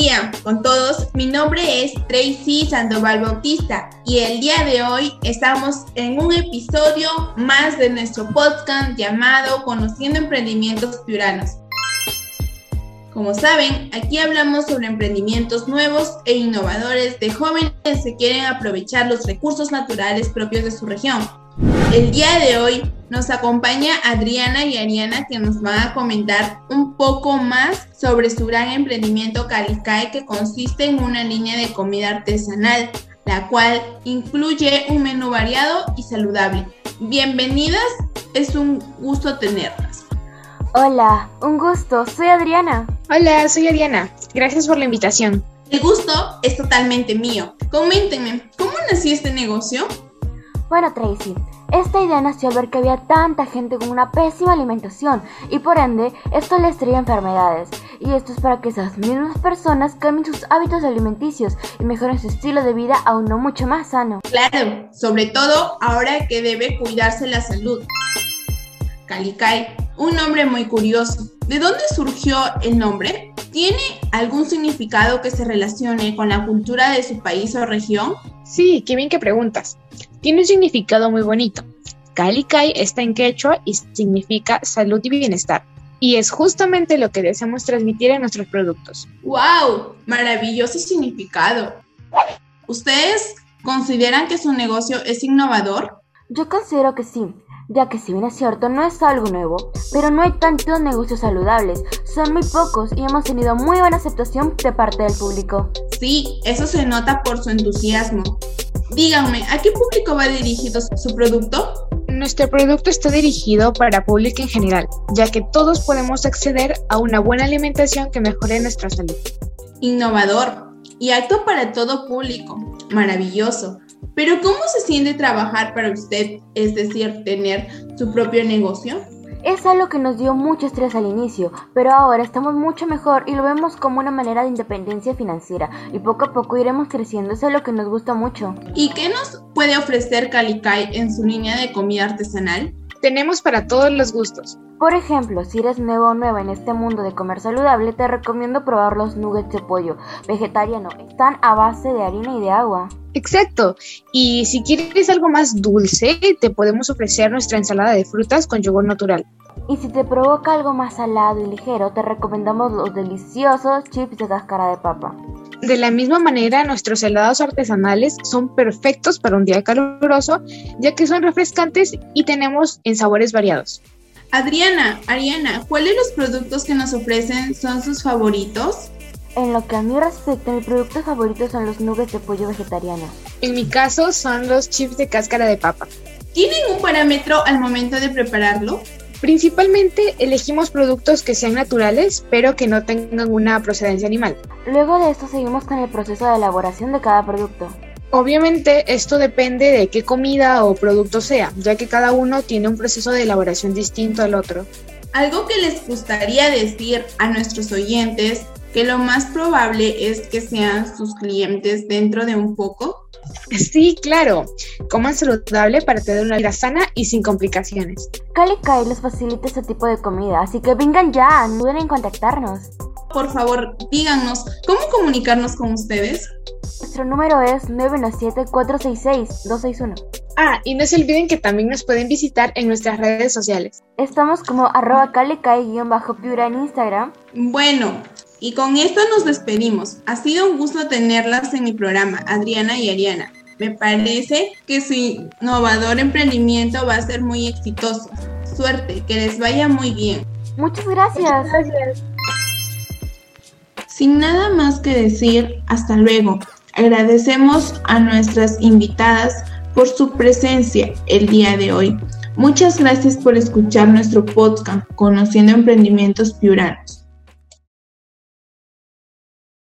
día con todos. Mi nombre es Tracy Sandoval Bautista y el día de hoy estamos en un episodio más de nuestro podcast llamado Conociendo Emprendimientos Piuranos. Como saben, aquí hablamos sobre emprendimientos nuevos e innovadores de jóvenes que quieren aprovechar los recursos naturales propios de su región. El día de hoy nos acompaña Adriana y Ariana que nos van a comentar un poco más sobre su gran emprendimiento Calicae que consiste en una línea de comida artesanal, la cual incluye un menú variado y saludable. Bienvenidas, es un gusto tenerlas. Hola, un gusto, soy Adriana. Hola, soy Ariana. Gracias por la invitación. El gusto es totalmente mío. Coméntenme, ¿cómo nació este negocio? Bueno, Tracy, esta idea nació al ver que había tanta gente con una pésima alimentación y por ende esto les traía enfermedades. Y esto es para que esas mismas personas cambien sus hábitos alimenticios y mejoren su estilo de vida a uno mucho más sano. Claro, sobre todo ahora que debe cuidarse la salud. Calicay, un nombre muy curioso. ¿De dónde surgió el nombre? ¿Tiene algún significado que se relacione con la cultura de su país o región? Sí, qué bien que preguntas. Tiene un significado muy bonito. Calicay está en quechua y significa salud y bienestar. Y es justamente lo que deseamos transmitir en nuestros productos. ¡Wow! Maravilloso significado. ¿Ustedes consideran que su negocio es innovador? Yo considero que sí, ya que si bien es cierto no es algo nuevo, pero no hay tantos negocios saludables, son muy pocos y hemos tenido muy buena aceptación de parte del público. Sí, eso se nota por su entusiasmo. Díganme, ¿a qué público va dirigido su producto? Nuestro producto está dirigido para público en general, ya que todos podemos acceder a una buena alimentación que mejore nuestra salud. Innovador y apto para todo público. Maravilloso. Pero ¿cómo se siente trabajar para usted, es decir, tener su propio negocio? Es algo que nos dio mucho estrés al inicio, pero ahora estamos mucho mejor y lo vemos como una manera de independencia financiera y poco a poco iremos creciendo, eso es lo que nos gusta mucho. ¿Y qué nos puede ofrecer Calicay en su línea de comida artesanal? Tenemos para todos los gustos. Por ejemplo, si eres nuevo o nueva en este mundo de comer saludable, te recomiendo probar los nuggets de pollo vegetariano. Están a base de harina y de agua. Exacto. Y si quieres algo más dulce, te podemos ofrecer nuestra ensalada de frutas con yogur natural. Y si te provoca algo más salado y ligero, te recomendamos los deliciosos chips de cáscara de papa. De la misma manera, nuestros helados artesanales son perfectos para un día caluroso, ya que son refrescantes y tenemos en sabores variados. Adriana, Ariana, ¿cuáles de los productos que nos ofrecen son sus favoritos? En lo que a mí respecta, mi producto favorito son los nuggets de pollo vegetariano. En mi caso, son los chips de cáscara de papa. ¿Tienen un parámetro al momento de prepararlo? Principalmente elegimos productos que sean naturales, pero que no tengan una procedencia animal. Luego de esto seguimos con el proceso de elaboración de cada producto. Obviamente esto depende de qué comida o producto sea, ya que cada uno tiene un proceso de elaboración distinto al otro. Algo que les gustaría decir a nuestros oyentes, que lo más probable es que sean sus clientes dentro de un poco. Sí, claro. Coman saludable para tener una vida sana y sin complicaciones. Cali les facilita este tipo de comida, así que vengan ya, no duden en contactarnos. Por favor, díganos, ¿cómo comunicarnos con ustedes? Nuestro número es 997-466-261. Ah, y no se olviden que también nos pueden visitar en nuestras redes sociales. Estamos como arroba calecai-piura en Instagram. Bueno, y con esto nos despedimos. Ha sido un gusto tenerlas en mi programa, Adriana y Ariana. Me parece que su innovador emprendimiento va a ser muy exitoso. Suerte, que les vaya muy bien. Muchas gracias. gracias. Sin nada más que decir, hasta luego. Agradecemos a nuestras invitadas por su presencia el día de hoy. Muchas gracias por escuchar nuestro podcast Conociendo Emprendimientos Piuranos.